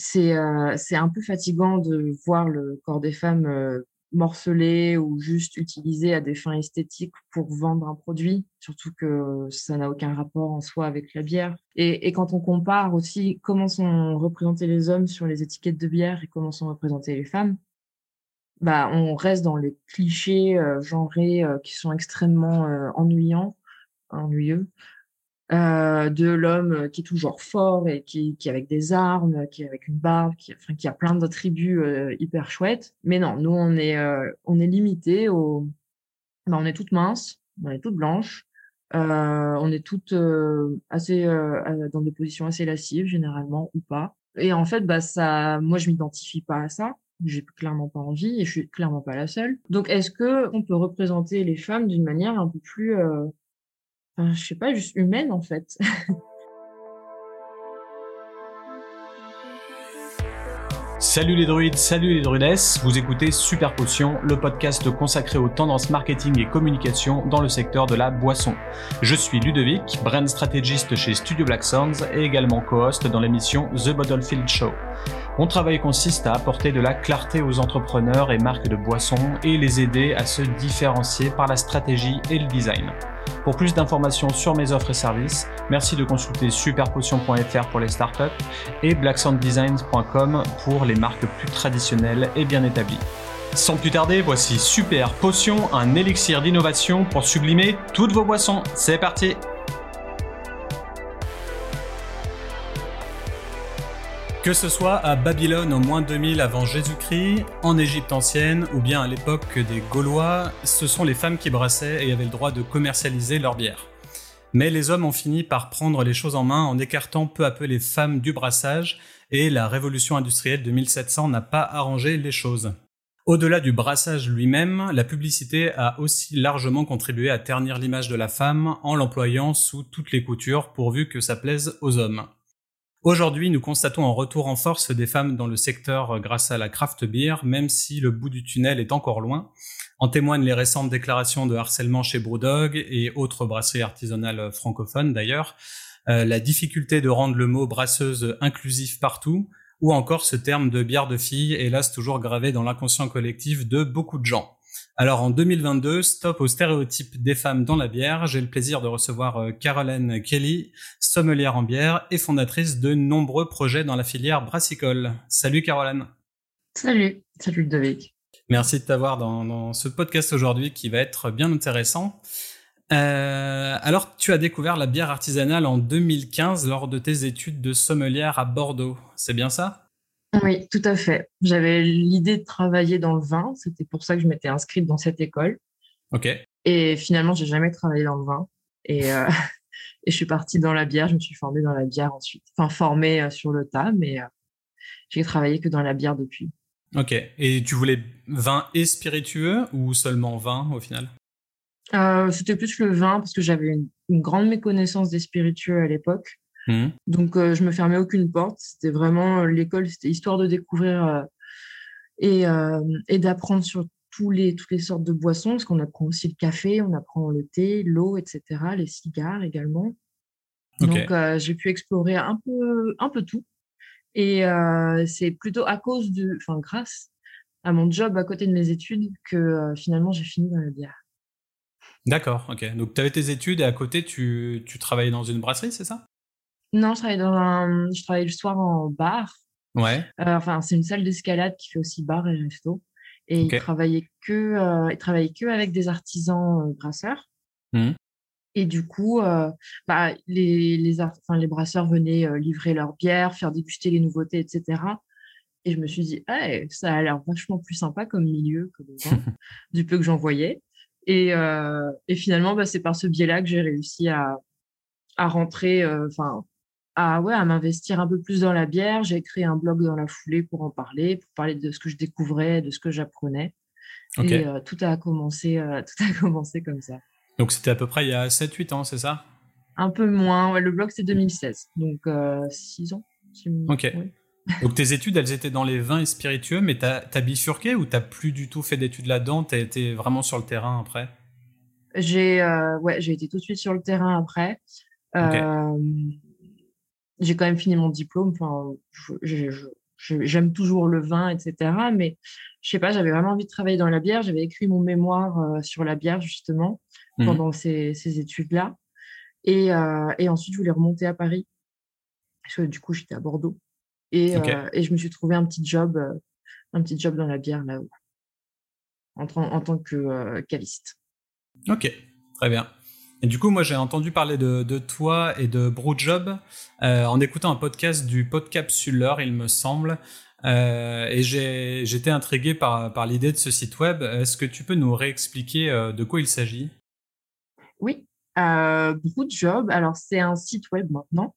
c'est c'est un peu fatigant de voir le corps des femmes morcelé ou juste utilisé à des fins esthétiques pour vendre un produit, surtout que ça n'a aucun rapport en soi avec la bière. Et, et, quand on compare aussi comment sont représentés les hommes sur les étiquettes de bière et comment sont représentées les femmes, bah, on reste dans les clichés euh, genrés euh, qui sont extrêmement euh, ennuyants, ennuyeux, euh, de l'homme qui est toujours fort et qui, qui est avec des armes, qui est avec une barbe, qui, enfin, qui a plein d'attributs hyper chouettes. Mais non, nous, on est, on est limité au... Bah, on est toutes minces, on est toutes blanches, on est toutes assez dans des positions assez lascives, généralement, ou pas. Et en fait, bah, ça, moi, je m'identifie pas à ça j'ai clairement pas envie et je suis clairement pas la seule. Donc, est-ce que on peut représenter les femmes d'une manière un peu plus, euh, enfin, je sais pas, juste humaine en fait Salut les druides, salut les druidesses, vous écoutez Super Potion, le podcast consacré aux tendances marketing et communication dans le secteur de la boisson. Je suis Ludovic, brand stratégiste chez Studio Black Sounds et également co-host dans l'émission The Bottlefield Show. Mon travail consiste à apporter de la clarté aux entrepreneurs et marques de boissons et les aider à se différencier par la stratégie et le design. Pour plus d'informations sur mes offres et services, merci de consulter superpotion.fr pour les startups et blacksounddesigns.com pour les marques plus traditionnelles et bien établies. Sans plus tarder, voici Super Potion, un élixir d'innovation pour sublimer toutes vos boissons. C'est parti Que ce soit à Babylone en moins 2000 avant Jésus-Christ, en Égypte ancienne ou bien à l'époque des Gaulois, ce sont les femmes qui brassaient et avaient le droit de commercialiser leur bière. Mais les hommes ont fini par prendre les choses en main en écartant peu à peu les femmes du brassage et la révolution industrielle de 1700 n'a pas arrangé les choses. Au-delà du brassage lui-même, la publicité a aussi largement contribué à ternir l'image de la femme en l'employant sous toutes les coutures pourvu que ça plaise aux hommes. Aujourd'hui, nous constatons un retour en force des femmes dans le secteur euh, grâce à la craft beer, même si le bout du tunnel est encore loin. En témoignent les récentes déclarations de harcèlement chez Brewdog et autres brasseries artisanales francophones d'ailleurs, euh, la difficulté de rendre le mot brasseuse inclusif partout, ou encore ce terme de bière de fille, hélas toujours gravé dans l'inconscient collectif de beaucoup de gens. Alors en 2022, stop aux stéréotypes des femmes dans la bière. J'ai le plaisir de recevoir euh, Caroline Kelly, sommelière en bière et fondatrice de nombreux projets dans la filière brassicole. Salut Caroline. Salut, salut Ludovic. Merci de t'avoir dans, ce podcast aujourd'hui qui va être bien intéressant. Euh, alors, tu as découvert la bière artisanale en 2015 lors de tes études de sommelière à Bordeaux. C'est bien ça? Oui, tout à fait. J'avais l'idée de travailler dans le vin. C'était pour ça que je m'étais inscrite dans cette école. OK. Et finalement, j'ai jamais travaillé dans le vin. Et, euh, et je suis partie dans la bière. Je me suis formée dans la bière ensuite. Enfin, formée euh, sur le tas, mais euh, j'ai travaillé que dans la bière depuis. Ok. Et tu voulais vin et spiritueux ou seulement vin au final? C'était plus le vin parce que j'avais une, grande méconnaissance des spiritueux à l'époque. Mmh. Donc, euh, je me fermais aucune porte. C'était vraiment euh, l'école, c'était histoire de découvrir euh, et, et d'apprendre sur tous les, toutes les sortes de boissons, parce qu'on apprend aussi le café, on apprend le thé, l'eau, etc., les cigares également. Donc, j'ai pu explorer un peu, un peu tout. Et c'est plutôt à cause de, enfin, grâce à mon job à côté de mes études que finalement j'ai fini dans la bière. D'accord, ok. Donc, tu avais tes études et à côté, tu, tu travaillais dans une brasserie, c'est ça? Non, je travaille dans un, je travaille le soir en bar. Ouais. Euh, enfin, c'est une salle d'escalade qui fait aussi bar et resto. Et il travaillait que, euh, il travaillait que avec des artisans euh, brasseurs. Mmh. Et du coup, bah, les, les, enfin, les brasseurs venaient livrer leur bière, faire déguster les nouveautés, etc. Et je me suis dit, hey, ça a l'air vachement plus sympa comme milieu que du peu que j'en voyais. Et, et finalement, bah, c'est par ce biais-là que j'ai réussi à, à rentrer, enfin, à, ouais, à m'investir un peu plus dans la bière. J'ai créé un blog dans la foulée pour en parler, pour parler de ce que je découvrais, de ce que j'apprenais. Et euh, tout, a commencé, euh, tout a commencé comme ça. Donc c'était à peu près il y a 7-8 ans, c'est ça? Un peu moins. Ouais, le blog c'est 2016, donc 6 euh, ans. Ok. Donc tes études, elles étaient dans les vins et spiritueux, mais tu as, bifurqué ou tu plus du tout fait d'études là-dedans? Tu été vraiment sur le terrain après? J'ai ouais, été tout de suite sur le terrain après j'ai quand même fini mon diplôme. Enfin, j'aime toujours le vin, etc. Mais je sais pas, j'avais vraiment envie de travailler dans la bière. J'avais écrit mon mémoire sur la bière justement mmh. pendant ces, ces études-là. Et, et, ensuite, je voulais remonter à Paris. Parce que, du coup, j'étais à Bordeaux. Et, et, je me suis trouvé un petit job, un petit job dans la bière là-haut, en, en, tant que caviste. Ok, très bien. Du coup, moi, j'ai entendu parler de, toi et de Brewjob euh, en écoutant un podcast du Podcapsuleur, il me semble. Euh, et j'étais intrigué par, l'idée de ce site web. Est-ce que tu peux nous réexpliquer euh, de quoi il s'agit? Oui. Euh, Brewjob, alors c'est un site web maintenant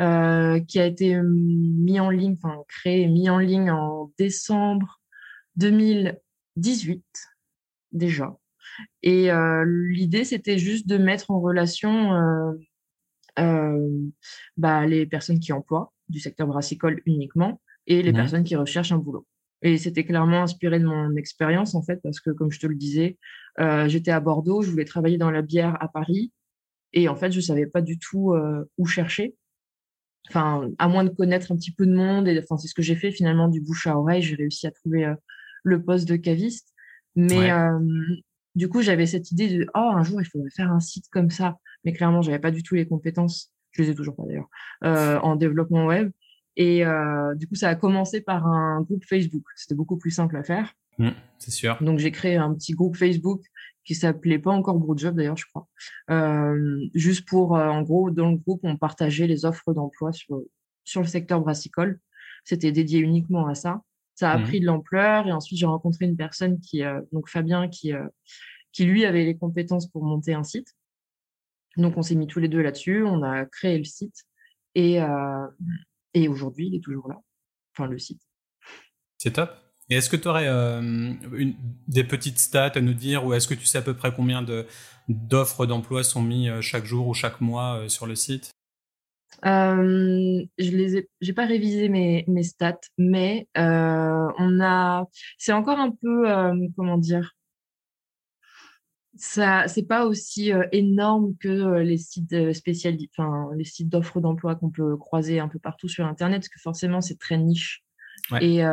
euh, qui a été mis en ligne, enfin créé, mis en ligne en décembre 2018 déjà. Et euh, l'idée, c'était juste de mettre en relation euh, euh, bah, les personnes qui emploient du secteur brassicole uniquement et les mmh personnes qui recherchent un boulot. Et c'était clairement inspiré de mon expérience, en fait, parce que, comme je te le disais, j'étais à Bordeaux, je voulais travailler dans la bière à Paris. Et en fait, je savais pas du tout où chercher. Enfin, à moins de connaître un petit peu de monde. Et enfin, c'est ce que j'ai fait finalement du bouche à oreille. J'ai réussi à trouver le poste de caviste. Mais du coup, j'avais cette idée de oh un jour il faudrait faire un site comme ça, mais clairement j'avais pas du tout les compétences, je les ai toujours pas d'ailleurs, euh, en développement web. Et euh, du coup, ça a commencé par un groupe Facebook. C'était beaucoup plus simple à faire. Mmh, c'est sûr. Donc j'ai créé un petit groupe Facebook qui s'appelait pas encore Broadjob d'ailleurs, je crois. Euh, juste pour, en gros, dans le groupe, on partageait les offres d'emploi sur sur le secteur brassicole. C'était dédié uniquement à ça. Ça a mmh pris de l'ampleur et ensuite j'ai rencontré une personne qui, euh, donc Fabien, qui, euh, qui lui avait les compétences pour monter un site. Donc on s'est mis tous les deux là-dessus, on a créé le site et, euh, et aujourd'hui il est toujours là, enfin le site. C'est top. Et est-ce que tu aurais des petites stats à nous dire ou est-ce que tu sais à peu près combien d'offres d'emploi sont mis chaque jour ou chaque mois sur le site? Euh, je les ai, j'ai pas révisé mes, mes stats, mais euh, on a, c'est encore un peu, euh, comment dire, ça, c'est pas aussi énorme que les sites spécialisés, enfin les sites d'offres d'emploi qu'on peut croiser un peu partout sur Internet, parce que forcément c'est très niche ouais. et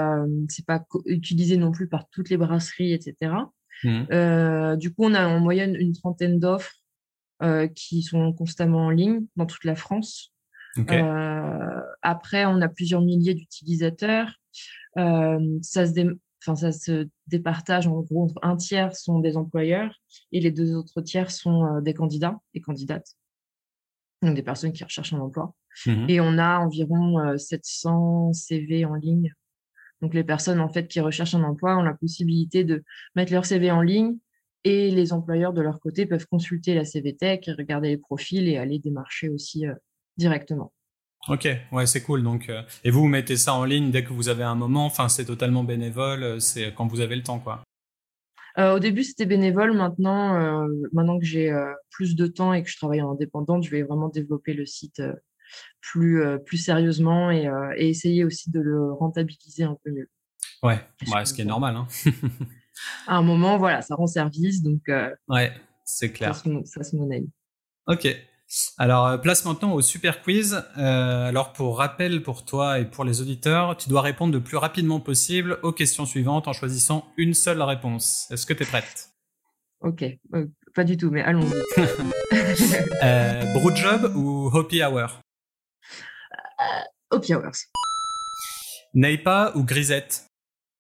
c'est pas utilisé non plus par toutes les brasseries, etc. Mmh. du coup, on a en moyenne une trentaine d'offres qui sont constamment en ligne dans toute la France. Euh, après, on a plusieurs milliers d'utilisateurs. Euh, ça se Enfin, ça se départage en gros entre un tiers sont des employeurs et les deux autres tiers sont euh, des candidats et candidates, donc des personnes qui recherchent un emploi. Mmh et on a environ 700 CV en ligne. Donc les personnes en fait qui recherchent un emploi ont la possibilité de mettre leur CV en ligne et les employeurs de leur côté peuvent consulter la CV Tech, regarder les profils et aller démarcher aussi directement. Ok, ouais, c'est cool. Donc, euh, et vous, vous mettez ça en ligne dès que vous avez un moment. Enfin, c'est totalement bénévole. Euh, c'est quand vous avez le temps, quoi. Euh, au début, c'était bénévole. Maintenant, maintenant que j'ai plus de temps et que je travaille en indépendante, je vais vraiment développer le site plus plus sérieusement et, et, essayer aussi de le rentabiliser un peu mieux. Ouais, ouais ce qui est normal. Hein. à un moment, voilà, ça rend service, donc. ouais, c'est clair. Ça se, ça se monnaie. Ok. Alors, euh, place maintenant au super quiz. Euh, alors, pour rappel pour toi et pour les auditeurs, tu dois répondre le plus rapidement possible aux questions suivantes en choisissant une seule réponse. Est-ce que tu es prête? Ok, euh, pas du tout, mais allons-y. euh, Brewjob ou Hoppy Hour? Hoppy Hours. Neipa ou Grisette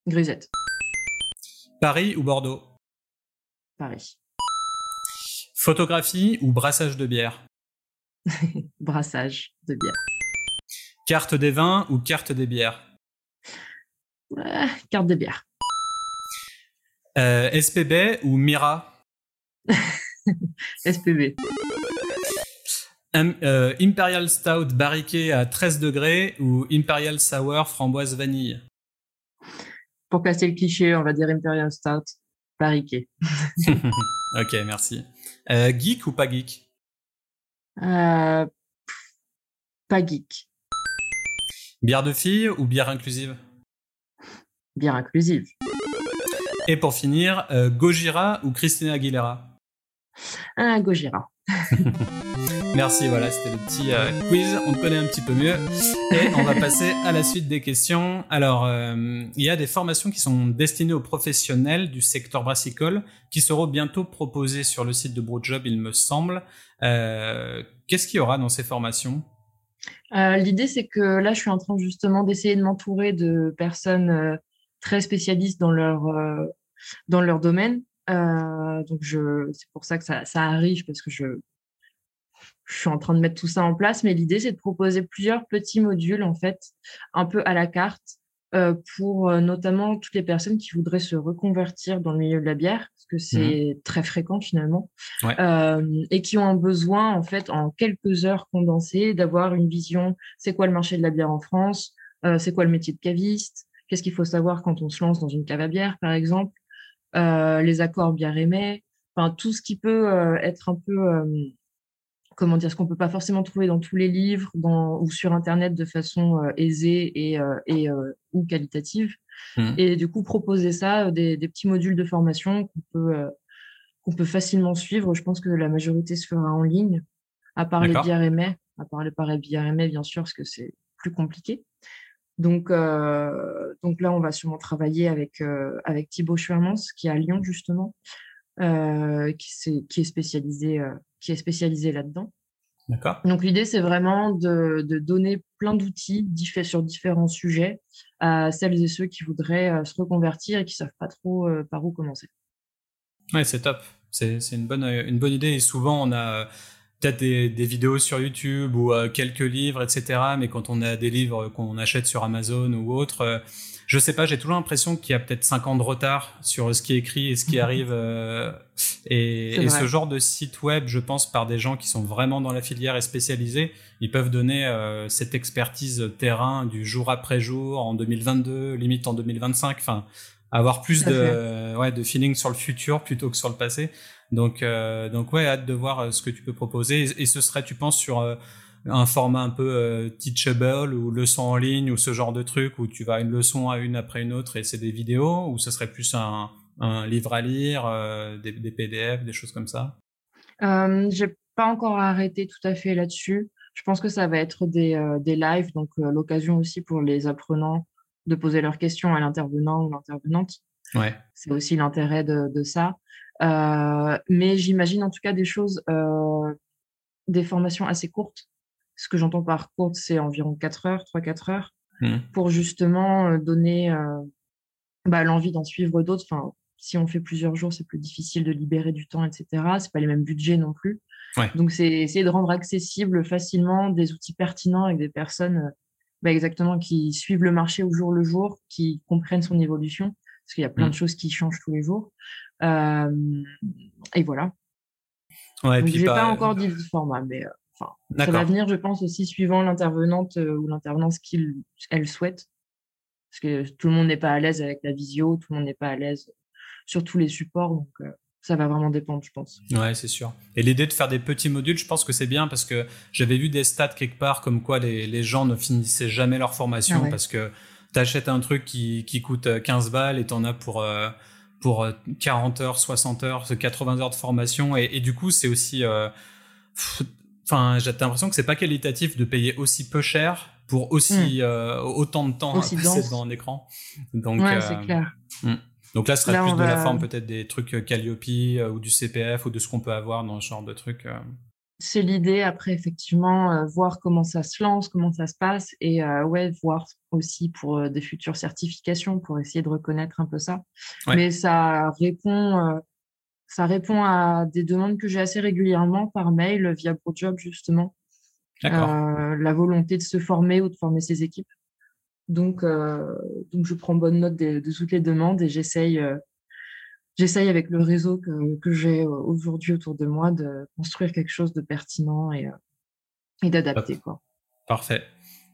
Grisette. Paris ou Bordeaux? Paris. Photographie ou brassage de bière? Brassage de bière. Carte des vins ou carte des bières? Carte des bières. Euh, SPB ou Mira? SPB. Euh, Imperial Stout barriqué à 13 degrés ou Imperial Sour framboise vanille? Pour casser le cliché, on va dire Imperial Stout barriqué. ok, merci. Euh, geek ou pas geek? Euh, Pas geek. Bière de fille ou bière inclusive? Bière inclusive. Et pour finir, euh, Gojira ou Christina Aguilera? Ah, Gojira. Merci, voilà, c'était le petit euh, quiz, on te connaît un petit peu mieux. Et on va passer à la suite des questions. Alors, euh, il y a des formations qui sont destinées aux professionnels du secteur brassicole qui seront bientôt proposées sur le site de Broadjob, il me semble. Euh, Qu'est-ce qu'il y aura dans ces formations? L'idée, c'est que là, je suis en train justement d'essayer de m'entourer de personnes très spécialistes dans leur, dans leur domaine donc, c'est pour ça que ça, ça, arrive, parce que je, je suis en train de mettre tout ça en place. Mais l'idée, c'est de proposer plusieurs petits modules, en fait, un peu à la carte, euh, pour euh, notamment toutes les personnes qui voudraient se reconvertir dans le milieu de la bière, parce que c'est mmh. très fréquent finalement, euh, et qui ont un besoin, en fait, en quelques heures condensées, d'avoir une vision, c'est quoi le marché de la bière en France, c'est quoi le métier de caviste, qu'est-ce qu'il faut savoir quand on se lance dans une cave à bière, par exemple, les accords bien aimés, enfin tout ce qui peut être un peu comment dire, ce qu'on peut pas forcément trouver dans tous les livres dans, ou sur Internet de façon aisée et, et ou qualitative. Mmh. Et du coup, proposer ça, des, des, petits modules de formation qu'on peut, qu'on peut facilement suivre. Je pense que la majorité se fera en ligne, à part les aimées, à part les aimées, bien sûr, parce que c'est plus compliqué. Donc, euh, donc là, on va sûrement travailler avec, euh, avec Thibaut Schwermans, qui est à Lyon, justement, euh, qui, est, qui, est spécialisé, qui est spécialisé là-dedans. D'accord. Donc, l'idée, c'est vraiment de, de, donner plein d'outils sur différents sujets à celles et ceux qui voudraient se reconvertir et qui savent pas trop par où commencer. Ouais, c'est top. C'est une bonne, une bonne idée. Et souvent, on a peut-être des, des, vidéos sur YouTube ou euh, quelques livres, etc. Mais quand on a des livres qu'on achète sur Amazon ou autre, euh, je sais pas, j'ai toujours l'impression qu'il y a peut-être 5 ans de retard sur ce qui est écrit et ce qui arrive. Euh, et, et ce genre de site web, je pense, par des gens qui sont vraiment dans la filière et spécialisés, ils peuvent donner cette expertise terrain du jour après jour, en 2022, limite en 2025. Enfin, avoir plus de, ouais, de feeling sur le futur plutôt que sur le passé. Donc, euh, donc ouais, hâte de voir euh, ce que tu peux proposer. Et, ce serait, tu penses, sur euh, un format un peu teachable ou leçon en ligne ou ce genre de truc où tu vas une leçon à une après une autre et c'est des vidéos ou ce serait plus un, un livre à lire, des, des, PDF, des choses comme ça? Euh, J'ai pas encore arrêté tout à fait là-dessus. Je pense que ça va être des, des lives, donc l'occasion aussi pour les apprenants de poser leurs questions à l'intervenant ou l'intervenante. Ouais. C'est aussi l'intérêt de, de, ça. Euh, mais j'imagine en tout cas des choses, euh, des formations assez courtes. Ce que j'entends par courte, c'est environ 4 heures, 3-4 heures, mmh. pour justement euh, donner bah, l'envie d'en suivre d'autres. Enfin, si on fait plusieurs jours, c'est plus difficile de libérer du temps, etc. C'est pas les mêmes budgets non plus. Ouais. Donc, c'est essayer de rendre accessible facilement des outils pertinents avec des personnes bah, exactement qui suivent le marché au jour le jour, qui comprennent son évolution, parce qu'il y a plein mmh. de choses qui changent tous les jours. Euh, et voilà. Ouais, Donc, j'ai pas encore dit le format, mais euh, enfin, ça va venir, je pense, aussi suivant l'intervenante euh, ou l'intervenante qu'elle souhaite. Parce que tout le monde n'est pas à l'aise avec la visio, tout le monde n'est pas à l'aise sur tous les supports. Donc, ça va vraiment dépendre, je pense. Ouais, c'est sûr. Et l'idée de faire des petits modules, je pense que c'est bien parce que j'avais vu des stats quelque part comme quoi les, les gens ne finissaient jamais leur formation ah parce que tu achètes un truc qui, qui coûte 15 balles et tu en as pour pour 40 euh, heures, 60 heures, 80 heures de formation. Et, du coup, c'est aussi. Euh, enfin, j'ai l'impression que c'est pas qualitatif de payer aussi peu cher pour aussi hmm. euh, autant de temps aussi passer devant un écran. Donc, ouais, c'est clair. Hmm. Donc là, ce serait plus de la forme peut-être des trucs Calliope ou du CPF ou de ce qu'on peut avoir dans ce genre de trucs c'est l'idée. Après, effectivement, euh, voir comment ça se lance, comment ça se passe, et euh, ouais, voir aussi pour euh, des futures certifications, pour essayer de reconnaître un peu ça. Mais ça répond, ça répond à des demandes que j'ai assez régulièrement par mail via ProJob justement. la volonté de se former ou de former ses équipes. Donc, donc je prends bonne note de, de toutes les demandes et j'essaye j'essaye avec le réseau que, j'ai euh, aujourd'hui autour de moi de construire quelque chose de pertinent et, euh, et d'adapter. Parfait.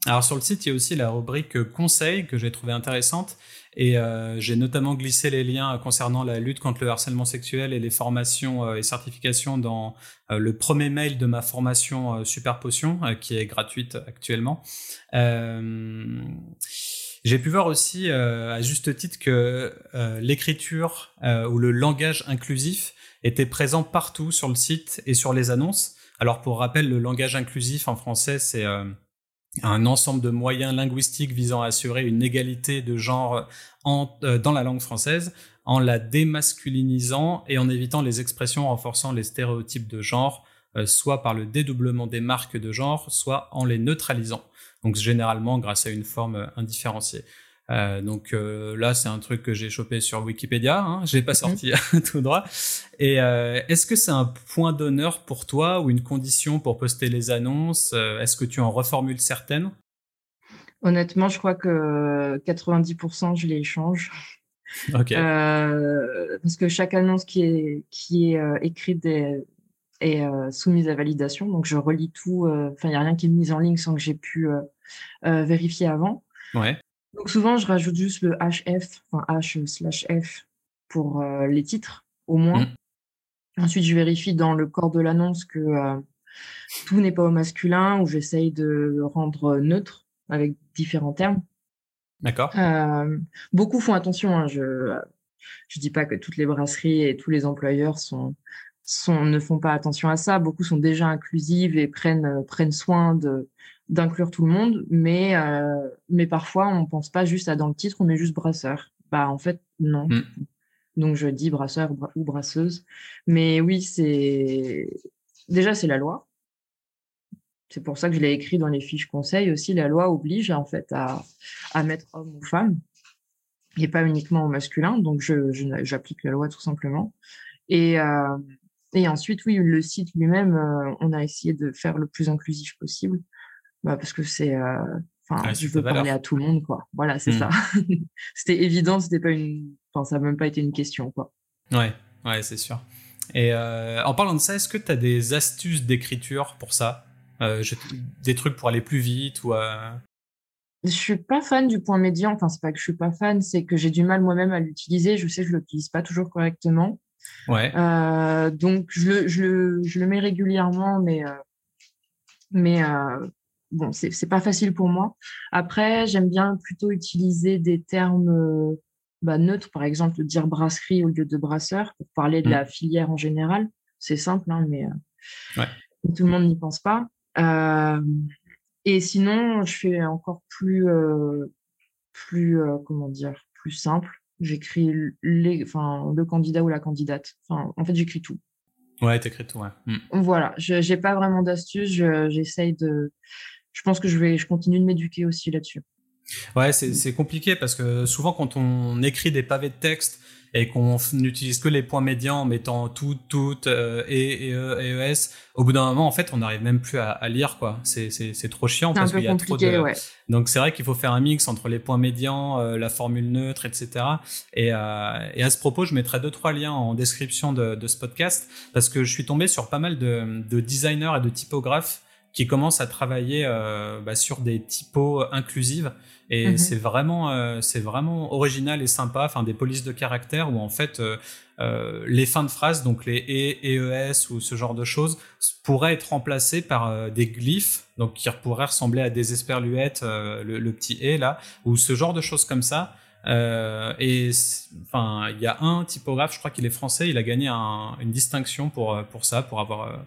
Alors sur le site, il y a aussi la rubrique conseils que j'ai trouvé intéressante et euh, j'ai notamment glissé les liens concernant la lutte contre le harcèlement sexuel et les formations et certifications dans le premier mail de ma formation Super Potion qui est gratuite actuellement. J'ai pu voir aussi, à juste titre, que l'écriture ou le langage inclusif était présent partout sur le site et sur les annonces. Alors pour rappel, le langage inclusif en français, c'est un ensemble de moyens linguistiques visant à assurer une égalité de genre en, dans la langue française en la démasculinisant et en évitant les expressions renforçant les stéréotypes de genre, euh, soit par le dédoublement des marques de genre, soit en les neutralisant. Donc généralement grâce à une forme euh, indifférenciée. Euh, donc là, c'est un truc que j'ai chopé sur Wikipédia. Hein, je l'ai pas mhm. sorti tout droit. Et est-ce que c'est un point d'honneur pour toi ou une condition pour poster les annonces? Est-ce que tu en reformules certaines? Honnêtement, je crois que 90% je les change. Euh, parce que chaque annonce qui est, qui est euh, écrite est, euh, soumise à validation. Donc, je relis tout. Enfin, il n'y a rien qui est mis en ligne sans que j'ai pu vérifier avant. Ouais. Donc, souvent, je rajoute juste le HF, enfin H slash F pour les titres, au moins. Mm. Ensuite, je vérifie dans le corps de l'annonce que tout n'est pas au masculin, ou j'essaye de rendre neutre avec différents termes. D'accord. Euh, beaucoup font attention. Hein, je je dis pas que toutes les brasseries et tous les employeurs sont, sont ne font pas attention à ça. Beaucoup sont déjà inclusives et prennent prennent soin de d'inclure tout le monde, mais euh, mais parfois on pense pas juste à dans le titre, on met juste brasseur. Bah en fait non. Hmm. Donc je dis brasseur ou brasseuse. Mais oui, c'est déjà c'est la loi. C'est pour ça que je l'ai écrit dans les fiches conseils aussi. La loi oblige en fait à, à mettre homme ou femme et pas uniquement au masculin. Donc, je, j'applique la loi tout simplement. Et, euh, et ensuite, oui, le site lui-même, euh, on a essayé de faire le plus inclusif possible bah, parce que c'est. Euh, enfin, je veux parler à tout le monde, quoi. Voilà, c'est hmm. ça. c'était évident, c'était pas une. Enfin, ça n'a même pas été une question, quoi. Ouais, ouais, c'est sûr. Et en parlant de ça, est-ce que tu as des astuces d'écriture pour ça? Euh, des trucs pour aller plus vite ou euh... Je suis pas fan du point médian. Enfin, c'est pas que je suis pas fan, c'est que j'ai du mal moi-même à l'utiliser. Je sais que je l'utilise pas toujours correctement. Ouais. Euh, donc je le, je le, je le mets régulièrement, mais euh, mais euh, bon, c'est pas facile pour moi. Après, j'aime bien plutôt utiliser des termes euh, bah, neutres, par exemple dire brasserie au lieu de brasseur pour parler de mmh. la filière en général. C'est simple, hein, mais ouais. tout le monde n'y pense pas. Et sinon, je fais encore plus, plus comment dire, plus simple. J'écris les, enfin, le candidat ou la candidate. Enfin, en fait, j'écris tout. Ouais, t'écris tout, ouais. Hmm. Voilà, je j'ai pas vraiment d'astuces. J'essaye de. Je pense que je vais, je continue de m'éduquer aussi là-dessus. Ouais, c'est compliqué parce que souvent quand on écrit des pavés de texte et qu'on n'utilise que les points médians en mettant tout, tout, euh, et, et, e, et, ES, au bout d'un moment, en fait, on n'arrive même plus à, à lire, quoi. C'est trop chiant parce qu'il y a trop de. Ouais. Donc c'est vrai qu'il faut faire un mix entre les points médians, euh, la formule neutre, etc. Et, euh, et à ce propos, je mettrai deux trois liens en description de, de ce podcast parce que je suis tombé sur pas mal de, de designers et de typographes qui commencent à travailler euh, bah, sur des typos inclusives et mhm. c'est vraiment euh, c'est vraiment original et sympa enfin des polices de caractère où en fait euh, euh, les fins de phrase donc les e EES ou ce genre de choses pourraient être remplacées par des glyphes donc qui pourraient ressembler à des esperluettes le, le, petit e là ou ce genre de choses comme ça et enfin il y a un typographe je crois qu'il est français il a gagné un, une distinction pour pour ça pour avoir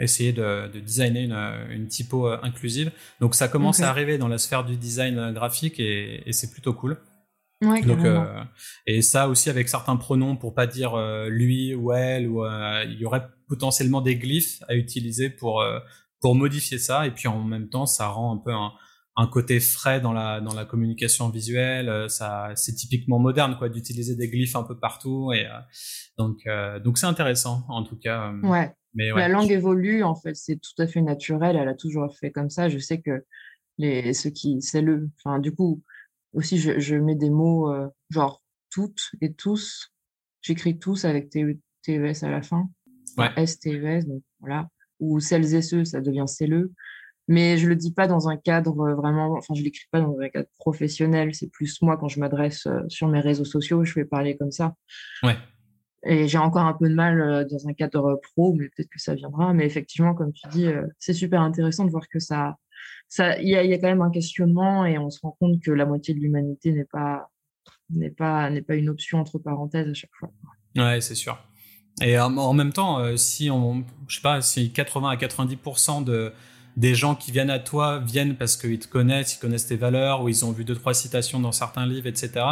essayer de, de designer une, une, typo euh, inclusive. Donc ça commence à arriver dans la sphère du design euh, graphique et, et c'est plutôt cool. Ouais, Donc, euh, et ça aussi avec certains pronoms pour pas dire euh, lui ou elle ou il y aurait potentiellement des glyphes à utiliser pour pour modifier ça. Et puis en même temps ça rend un peu un, un côté frais dans la dans la communication visuelle. Ça c'est typiquement moderne quoi d'utiliser des glyphes un peu partout et donc donc c'est intéressant en tout cas ouais la langue évolue, en fait, c'est tout à fait naturel. Elle a toujours fait comme ça. Je sais que les, ceux qui, c'est le, enfin, du coup, aussi, je, je mets des mots euh, genre toutes et tous. J'écris tous avec TES à la fin. Ouais. S-T-E-S, donc voilà. Ou celles et ceux, ça devient CELE. Mais je le dis pas dans un cadre vraiment, enfin, je l'écris pas dans un cadre professionnel. C'est plus moi quand je m'adresse euh, sur mes réseaux sociaux, je vais parler comme ça. Ouais. Et j'ai encore un peu de mal euh, dans un cadre pro, mais peut-être que ça viendra. Mais effectivement, comme tu dis, euh, c'est super intéressant de voir que ça, ça, il y a, y a, quand même un questionnement et on se rend compte que la moitié de l'humanité n'est pas n'est pas n'est pas une option entre parenthèses à chaque fois. Ouais, c'est sûr. Et en, même temps, si on, je sais pas, si 80 à 90% de des gens qui viennent à toi viennent parce qu'ils te connaissent, ils connaissent tes valeurs, ou ils ont vu deux trois citations dans certains livres, etc.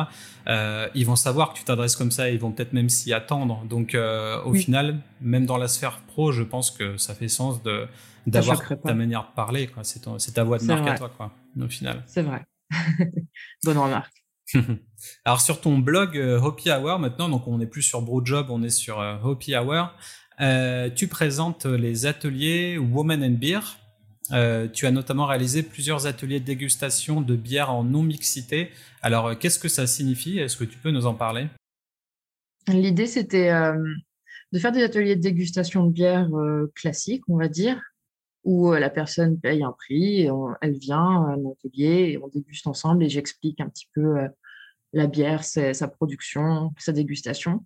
Euh, ils vont savoir que tu t'adresses comme ça, et ils vont peut-être même s'y attendre. Donc euh, au final, même dans la sphère pro, je pense que ça fait sens de d'avoir ta manière de parler. C'est, c'est ta voix de marque à toi, quoi. Au final. C'est vrai. Bonne remarque. Alors sur ton blog euh, Hopi Hour maintenant, donc on n'est plus sur Brewjob, on est sur Hopi Hour. tu présentes les ateliers Woman and Beer. Euh, tu as notamment réalisé plusieurs ateliers de dégustation de bière en non-mixité. Alors, euh, qu'est-ce que ça signifie? Est-ce que tu peux nous en parler? L'idée, c'était euh, de faire des ateliers de dégustation de bière classiques, on va dire, où la personne paye un prix, elle vient à un atelier et on déguste ensemble et j'explique un petit peu la bière, sa production, sa dégustation.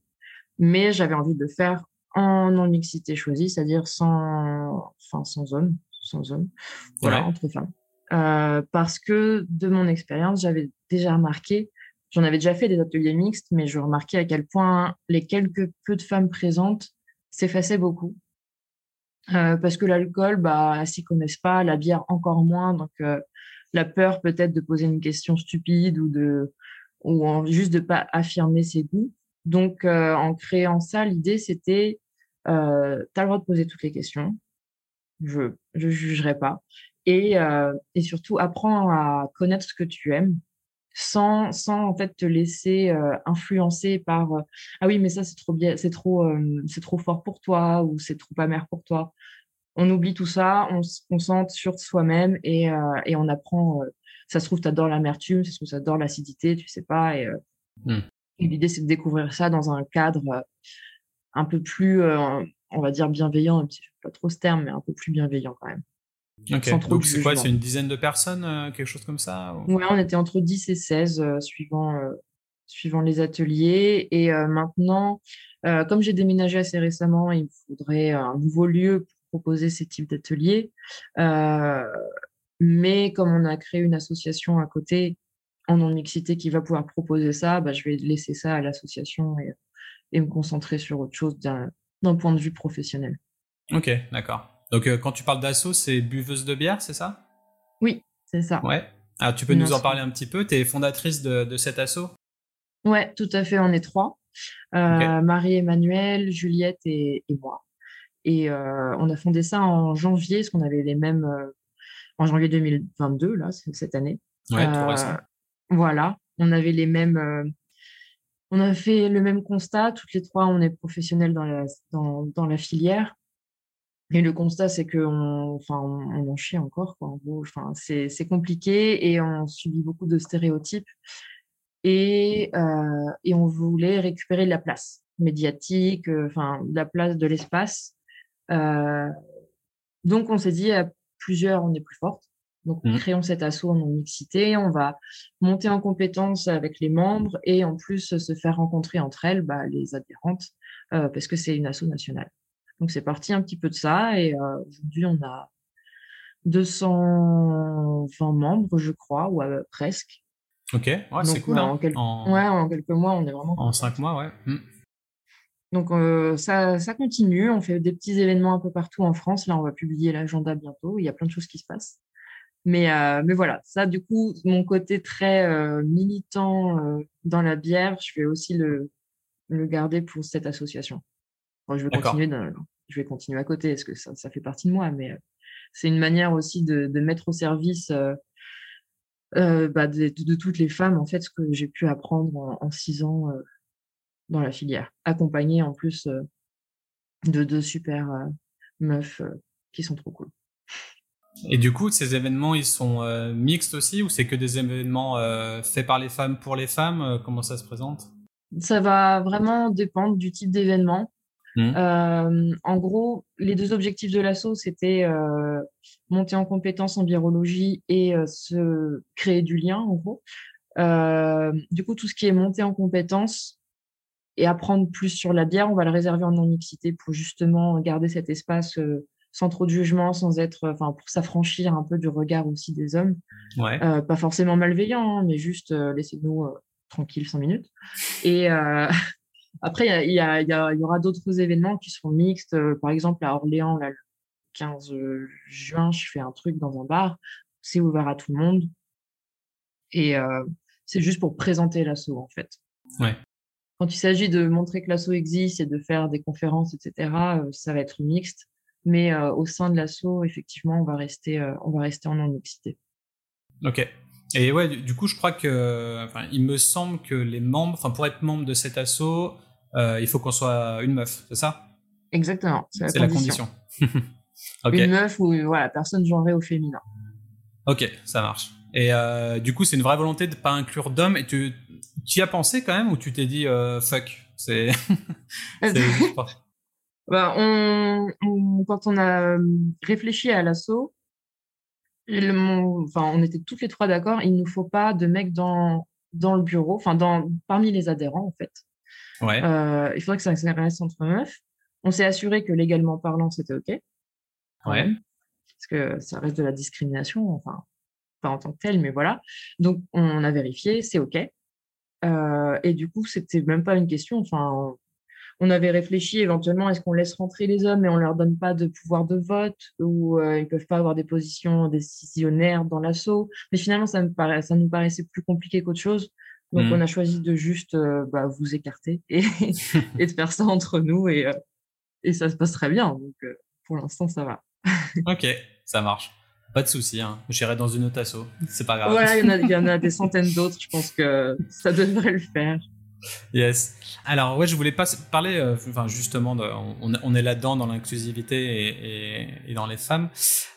Mais j'avais envie de le faire en non-mixité choisie, c'est-à-dire sans, enfin, sans homme, sans hommes, voilà, entre femmes. Euh, parce que de mon expérience, j'avais déjà remarqué, j'en avais déjà fait des ateliers mixtes, mais je remarquais à quel point les quelques peu de femmes présentes s'effaçaient beaucoup. Euh, parce que l'alcool, bah, elles s'y connaissent pas, la bière encore moins, donc euh, la peur peut-être de poser une question stupide ou de ou juste de pas affirmer ses goûts. Donc, en créant ça, l'idée c'était, tu as le droit de poser toutes les questions, je ne jugerai pas. Et, euh, et surtout, apprends à connaître ce que tu aimes sans, sans en fait te laisser euh, influencer par euh, ah oui mais ça c'est trop bien c'est trop c'est trop fort pour toi ou c'est trop amer pour toi on oublie tout ça on se concentre sur soi-même et, et on apprend ça se trouve tu adores l'amertume ça se trouve tu adores l'acidité tu sais pas et, mmh. et l'idée c'est de découvrir ça dans un cadre un peu plus on va dire bienveillant, même si je pas trop ce terme, mais un peu plus bienveillant quand même. Donc c'est quoi? C'est une dizaine de personnes, euh, quelque chose comme ça Ouais, on était entre 10 et 16 euh, suivant, euh, suivant les ateliers. Et maintenant, comme j'ai déménagé assez récemment, il me faudrait un nouveau lieu pour proposer ces types d'ateliers. mais comme on a créé une association à côté en non-mixité qui va pouvoir proposer ça, bah, je vais laisser ça à l'association et, et me concentrer sur autre chose d'un point de vue professionnel. Ok, d'accord. Donc euh, quand tu parles d'assaut, c'est buveuse de bière, c'est ça? Oui, c'est ça. Ouais. Alors ah, tu peux nous en parler un petit peu? Tu es fondatrice de, de cet assaut? Ouais, tout à fait, on est trois. Euh, Marie-Emmanuelle, Juliette et, moi. Et euh, on a fondé ça en janvier, parce qu'on avait les mêmes... en janvier 2022, là, cette année. Ouais, tout récent. Voilà, on avait les mêmes on a fait le même constat. Toutes les trois, on est professionnels dans la, filière. Et le constat, c'est qu'on enfin, on, en chie encore. Quoi, en gros. Enfin, c'est compliqué et on subit beaucoup de stéréotypes. Et, euh, on voulait récupérer de la place médiatique, euh, enfin, la place de l'espace. Euh, donc, on s'est dit, à plusieurs, on est plus forte. Donc, mmh. créons cet assaut en mixité. On va monter en compétence avec les membres et en plus se faire rencontrer entre elles bah, les adhérentes euh, parce que c'est une asso nationale. Donc, c'est parti un petit peu de ça et euh, aujourd'hui, on a 220 membres, je crois, ou euh, presque. Ok, ouais, c'est cool. Hein. En, quelques... Ouais, en quelques mois, on est vraiment. En cinq mois, ouais. Mmh. Donc ça, ça continue, on fait des petits événements un peu partout en France. Là, on va publier l'agenda bientôt. Il y a plein de choses qui se passent. Mais, euh, mais voilà, ça, du coup, mon côté très euh, militant euh, dans la bière, je vais aussi le, le garder pour cette association. je, vais continuer je vais continuer à côté, parce que ça, ça fait partie de moi, mais c'est une manière aussi de, de mettre au service bah, de, de, toutes les femmes, en fait, ce que j'ai pu apprendre en, en six ans dans la filière, accompagnée en plus de deux super meufs qui sont trop cool. Et du coup, ces événements, ils sont euh, mixtes aussi ou c'est que des événements euh, faits par les femmes pour les femmes? Euh, Comment ça se présente? Ça va vraiment dépendre du type d'événement. Mmh. en gros, les deux objectifs de l'assaut, c'était monter en compétences en biologie et se créer du lien, en gros. du coup, tout ce qui est monter en compétences et apprendre plus sur la bière, on va le réserver en non-mixité pour justement garder cet espace sans trop de jugement, sans être, enfin, pour s'affranchir un peu du regard aussi des hommes. Ouais. pas forcément malveillant, hein, mais juste laissez-nous tranquille cinq minutes. Et après, il y, y, aura d'autres événements qui seront mixtes. par exemple, à Orléans, là, le 15 juin, je fais un truc dans un bar. C'est ouvert à tout le monde. Et c'est juste pour présenter l'assaut, en fait. Ouais. Quand il s'agit de montrer que l'assaut existe et de faire des conférences, etc., ça va être mixte. Mais au sein de l'assaut, effectivement, on va rester, on va rester en non-mixité. Ok. Et ouais, du, coup, je crois que, enfin, il me semble que les membres, enfin, pour être membre de cet assaut, il faut qu'on soit une meuf, c'est ça? Exactement. C'est la, condition. Une meuf ou voilà, personne genrée au féminin. Ok, ça marche. Et euh, du coup, c'est une vraie volonté de ne pas inclure d'hommes. Et tu, y as pensé quand même ou tu t'es dit euh, fuck C'est. bah, on, quand on a euh, réfléchi à l'assaut, enfin, on était toutes les trois d'accord. Il ne nous faut pas de mecs dans dans le bureau, enfin dans parmi les adhérents en fait. Ouais. il faudrait que ça reste entre meufs. On s'est assuré que légalement parlant, c'était ok. Ouais. Parce que ça reste de la discrimination. Enfin, en tant que tel, mais voilà. Donc, on a vérifié, c'est OK. Euh, et du coup, c'était même pas une question. Enfin, on avait réfléchi éventuellement, est-ce qu'on laisse rentrer les hommes et on leur donne pas de pouvoir de vote ou euh, ils peuvent pas avoir des positions décisionnaires dans l'assaut. Mais finalement, ça, me paraît, ça nous paraissait plus compliqué qu'autre chose. Donc, mmh. on a choisi de juste euh, bah, vous écarter et, et, de faire ça entre nous et, et ça se passe très bien. Donc, pour l'instant, ça va. ok, ça marche. Pas de souci, hein. j'irai dans une autre asso, c'est pas grave. Voilà, il y, en a des centaines d'autres, je pense que ça devrait le faire. Yes. Alors ouais, je voulais pas parler, euh, enfin justement, on, est là-dedans dans l'inclusivité et, dans les femmes.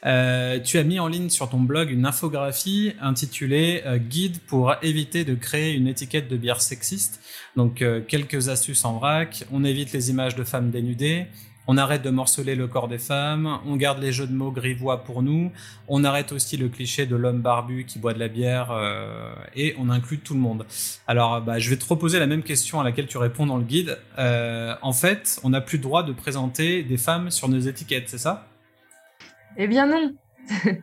Euh, tu as mis en ligne sur ton blog une infographie intitulée euh, Guide pour éviter de créer une étiquette de bière sexiste. Donc quelques astuces en vrac. On évite les images de femmes dénudées on arrête de morceler le corps des femmes, on garde les jeux de mots grivois pour nous, on arrête aussi le cliché de l'homme barbu qui boit de la bière euh, et on inclut tout le monde. Alors, bah, je vais te reposer la même question à laquelle tu réponds dans le guide. Euh, en fait, on n'a plus le droit de présenter des femmes sur nos étiquettes, c'est ça? Eh bien non.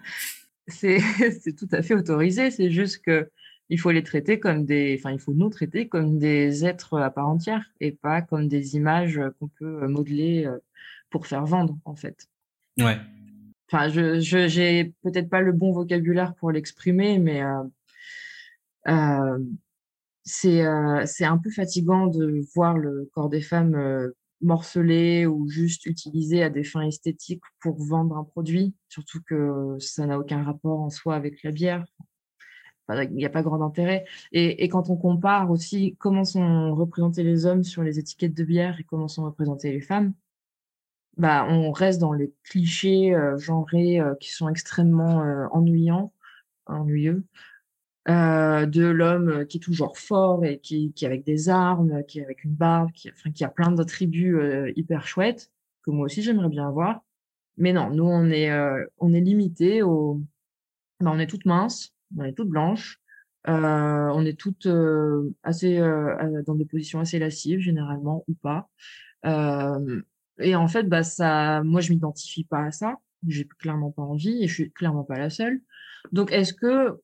c'est tout à fait autorisé. C'est juste que il faut les traiter comme des, enfin, il faut nous traiter comme des êtres à part entière et pas comme des images qu'on peut modeler euh, pour faire vendre, en fait. Ouais. Enfin, je, je j'ai peut-être pas le bon vocabulaire pour l'exprimer, mais euh, euh, c'est, euh, c'est un peu fatigant de voir le corps des femmes euh, morcelé ou juste utilisé à des fins esthétiques pour vendre un produit, surtout que ça n'a aucun rapport en soi avec la bière. il n'y a pas grand intérêt. Et, et, quand on compare aussi comment sont représentés les hommes sur les étiquettes de bière et comment sont représentées les femmes, bah, on reste dans les clichés euh, genrés euh, qui sont extrêmement euh, ennuyants, ennuyeux, de l'homme qui est toujours fort et qui, qui est avec des armes, qui est avec une barbe, qui, enfin, qui a plein d'attributs hyper chouettes que moi aussi j'aimerais bien avoir. Mais non, nous on est on est limité au, bah, on est toutes minces, on est toutes blanches, on est toutes assez dans des positions assez lascives généralement ou pas. Et en fait, bah, ça, moi, je m'identifie pas à ça. J'ai clairement pas envie et je suis clairement pas la seule. Donc, est-ce que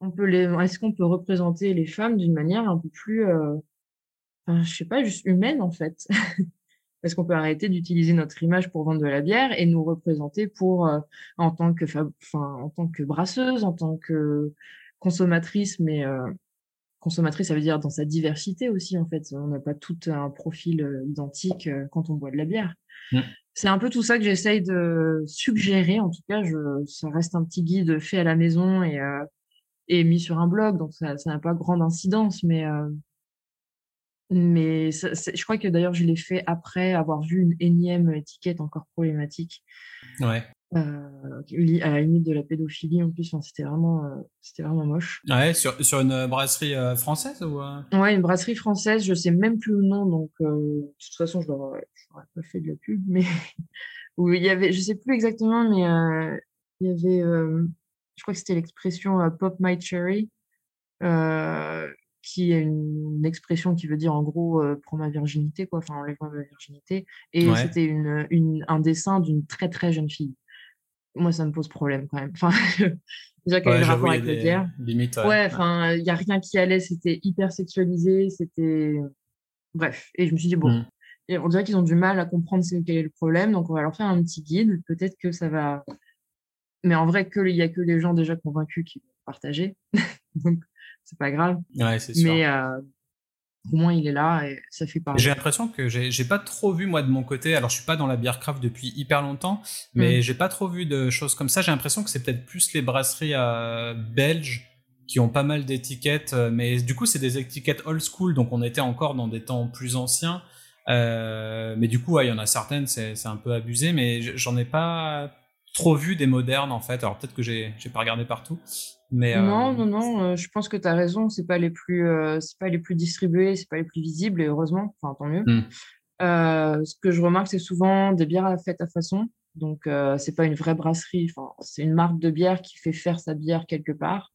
on peut les, est-ce qu'on peut représenter les femmes d'une manière un peu plus, euh, enfin, je sais pas, juste humaine en fait? Est-ce qu'on peut arrêter d'utiliser notre image pour vendre de la bière et nous représenter pour euh, en tant que, enfin, en tant que brasseuse, en tant que consommatrice, mais euh, consommatrice, ça veut dire dans sa diversité aussi, en fait. On n'a pas tout un profil euh, identique euh, quand on boit de la bière. Mm. C'est un peu tout ça que j'essaye de suggérer. En tout cas, je, ça reste un petit guide fait à la maison et, euh, et mis sur un blog, donc ça n'a pas grande incidence, mais mais je crois que d'ailleurs je l'ai fait après avoir vu une énième étiquette encore problématique. Ouais euh, à la limite de la pédophilie en plus. c'était vraiment, euh, c'était vraiment moche. Ouais, sur, sur une brasserie euh, française ou Ouais, une brasserie française. Je sais même plus le nom, donc de toute façon, je n'aurais pas fait de la pub, mais où il y avait, je sais plus exactement, mais il y avait, je crois que c'était l'expression pop my cherry. qui est une, expression qui veut dire en gros prends ma virginité, quoi, enfin enlève-moi ma virginité. Et c'était une, une, un dessin d'une très très jeune fille. Moi, ça me pose problème quand même. Enfin, déjà qu'il y a le rapport avec la bière. ouais, enfin, il n'y a rien qui allait, c'était hyper sexualisé, c'était. Bref. Et je me suis dit, bon, et on dirait qu'ils ont du mal à comprendre quel est le problème, donc on va leur faire un petit guide. Peut-être que ça va. Mais en vrai, il n'y a que les gens déjà convaincus qui vont partager. donc, c'est pas grave. Ouais, c'est sûr. Mais euh, au moins, il est là et ça fait parler. J'ai l'impression que j'ai pas trop vu, moi, de mon côté. Alors, je suis pas dans la bière craft depuis hyper longtemps, mais mm. j'ai pas trop vu de choses comme ça. J'ai l'impression que c'est peut-être plus les brasseries euh, belges qui ont pas mal d'étiquettes, euh, mais du coup, c'est des étiquettes old school, donc on était encore dans des temps plus anciens. Euh, mais du coup, il y en a certaines, c'est un peu abusé, mais j'en ai pas trop vu des modernes en fait. Alors peut-être que j'ai pas regardé partout, mais non, non, non. je pense que tu as raison. C'est pas les plus, c'est pas les plus distribués, c'est pas les plus visibles, et heureusement. Enfin, tant mieux. Mmh. ce que je remarque, c'est souvent des bières à fête à façon. Donc, c'est pas une vraie brasserie. Enfin, c'est une marque de bière qui fait faire sa bière quelque part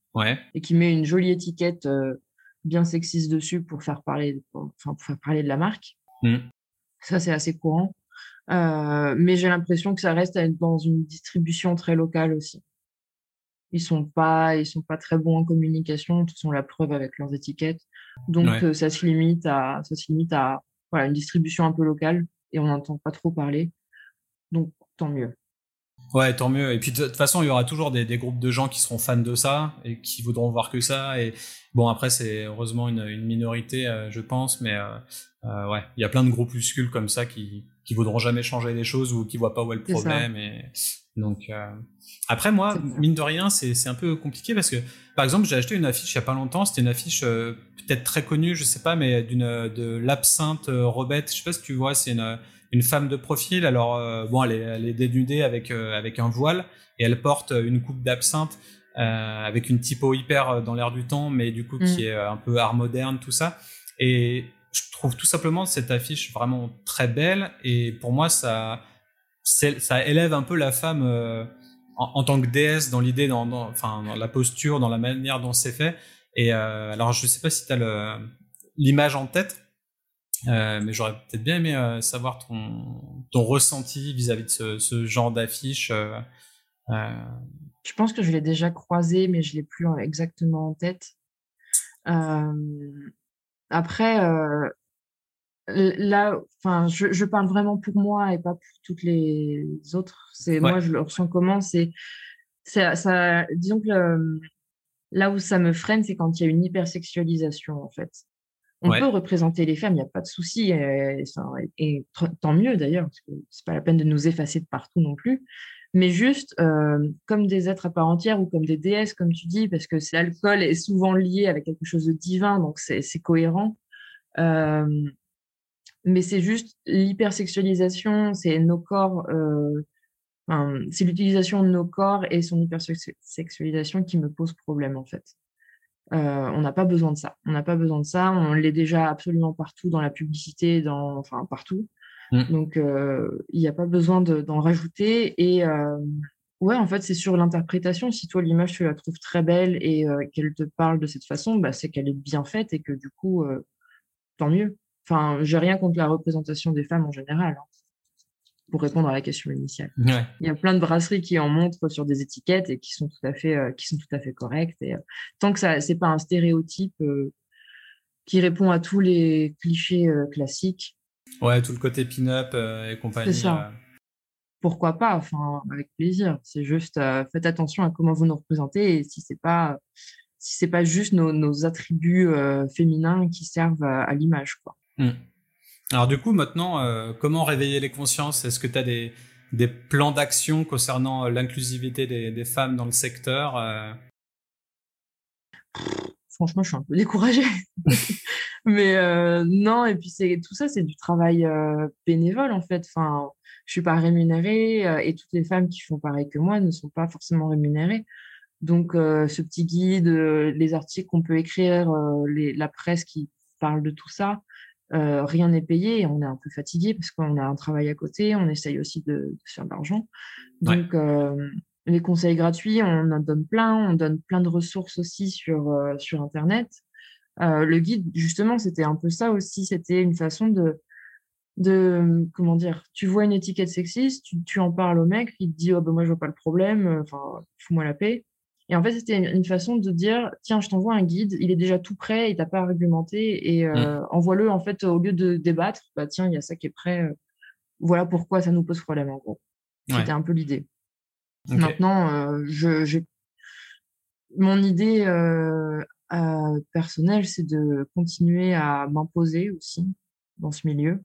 et qui met une jolie étiquette bien sexiste dessus pour faire parler, enfin, pour faire parler de la marque. Mmh. Ça, c'est assez courant. mais j'ai l'impression que ça reste dans une distribution très locale aussi. Ils sont pas, ils sont pas très bons en communication. Ils sont la preuve avec leurs étiquettes. Donc ça se limite à, ça se limite à voilà une distribution un peu locale et on n'entend pas trop parler. Donc tant mieux. Ouais, tant mieux. Et puis de toute façon, il y aura toujours des, des, groupes de gens qui seront fans de ça et qui voudront voir que ça. Et bon, après, c'est heureusement une, une minorité, euh, je pense, mais euh, euh, ouais, il y a plein de groupuscules comme ça qui qui voudront jamais changer les choses ou qui voient pas où est le problème. Et donc euh, après, moi, mine de rien, c'est c'est un peu compliqué parce que par exemple, j'ai acheté une affiche il y a pas longtemps. C'était une affiche peut-être très connue, je sais pas, mais d'une de l'absinthe Robette. Je sais pas si tu vois, c'est une une femme de profil. Alors euh, bon, elle est, elle est, dénudée avec euh, avec un voile et elle porte une coupe d'absinthe euh, avec une typo hyper dans l'air du temps, mais du coup qui mm. est un peu art moderne, tout ça. Et je trouve tout simplement cette affiche vraiment très belle et pour moi ça ça élève un peu la femme en, tant que déesse dans l'idée, dans, enfin dans la posture, dans la manière dont c'est fait. Et alors je sais pas si tu as l'image en tête, euh, mais j'aurais peut-être bien aimé euh, savoir ton, ton ressenti vis-à-vis de ce, ce genre d'affiche. Euh, je pense que je l'ai déjà croisé, mais je l'ai plus exactement en tête. après, là, enfin, je, je, parle vraiment pour moi et pas pour toutes les autres. C'est moi, je le ressens comment. C'est, ça, ça, disons que là où ça me freine, c'est quand il y a une hypersexualisation, en fait. On peut représenter les femmes, il n'y a pas de souci, et, et, tant mieux d'ailleurs, parce que c'est pas la peine de nous effacer de partout non plus. Mais juste euh, comme des êtres à part entière ou comme des déesses, comme tu dis, parce que l'alcool est souvent lié avec quelque chose de divin, donc c'est cohérent. Euh, mais c'est juste l'hypersexualisation, c'est nos corps, euh, c'est l'utilisation de nos corps et son hypersexualisation qui me pose problème en fait. Euh, on n'a pas besoin de ça. On n'a pas besoin de ça. On l'est déjà absolument partout dans la publicité, dans, enfin partout. Mm. Donc, euh, il n'y a pas besoin d'en rajouter. Et euh, ouais, en fait, c'est sur l'interprétation. Si toi, l'image, tu la trouves très belle et qu'elle te parle de cette façon, bah, c'est qu'elle est bien faite et que du coup, tant mieux. Enfin, j'ai rien contre la représentation des femmes en général. Hein pour répondre à la question initiale. Il y a plein de brasseries qui en montrent sur des étiquettes et qui sont tout à fait, euh, qui sont tout à fait correctes. Et euh, tant que ça, c'est pas un stéréotype euh, qui répond à tous les clichés classiques. Ouais, tout le côté pin-up et compagnie. C'est ça. Pourquoi pas Enfin, avec plaisir. C'est juste, faites attention à comment vous nous représentez et si c'est pas, si c'est pas juste nos, nos attributs féminins qui servent à, l'image, quoi. Mmh. Alors du coup, maintenant, euh, comment réveiller les consciences? Est-ce que tu as des, plans d'action concernant euh, l'inclusivité des, femmes dans le secteur euh? Franchement, je suis un peu découragée. Mais non, et puis tout ça, c'est du travail bénévole en fait. Enfin, je suis pas rémunérée et toutes les femmes qui font pareil que moi ne sont pas forcément rémunérées. Donc, ce petit guide, les articles qu'on peut écrire, la presse qui parle de tout ça, euh, rien n'est payé on est un peu fatigué parce qu'on a un travail à côté, on essaye aussi de, de faire de l'argent. Donc, euh, les conseils gratuits, on en donne plein, on donne plein de ressources aussi sur, euh, sur Internet. le guide, justement, c'était un peu ça aussi. C'était une façon de, de, comment dire, tu vois une étiquette sexiste, tu, en parles au mec, il te dit, oh ben moi je vois pas le problème, enfin, fous-moi la paix. Et en fait, c'était une façon de dire, tiens, je t'envoie un guide, il est déjà tout prêt, il t'a pas argumenté, et euh, mmh. envoie-le, en fait, au lieu de débattre, bah tiens, il y a ça qui est prêt, euh, voilà pourquoi ça nous pose problème, en gros. C'était un peu l'idée. Maintenant, euh, je, mon idée personnelle, c'est de continuer à m'imposer aussi dans ce milieu.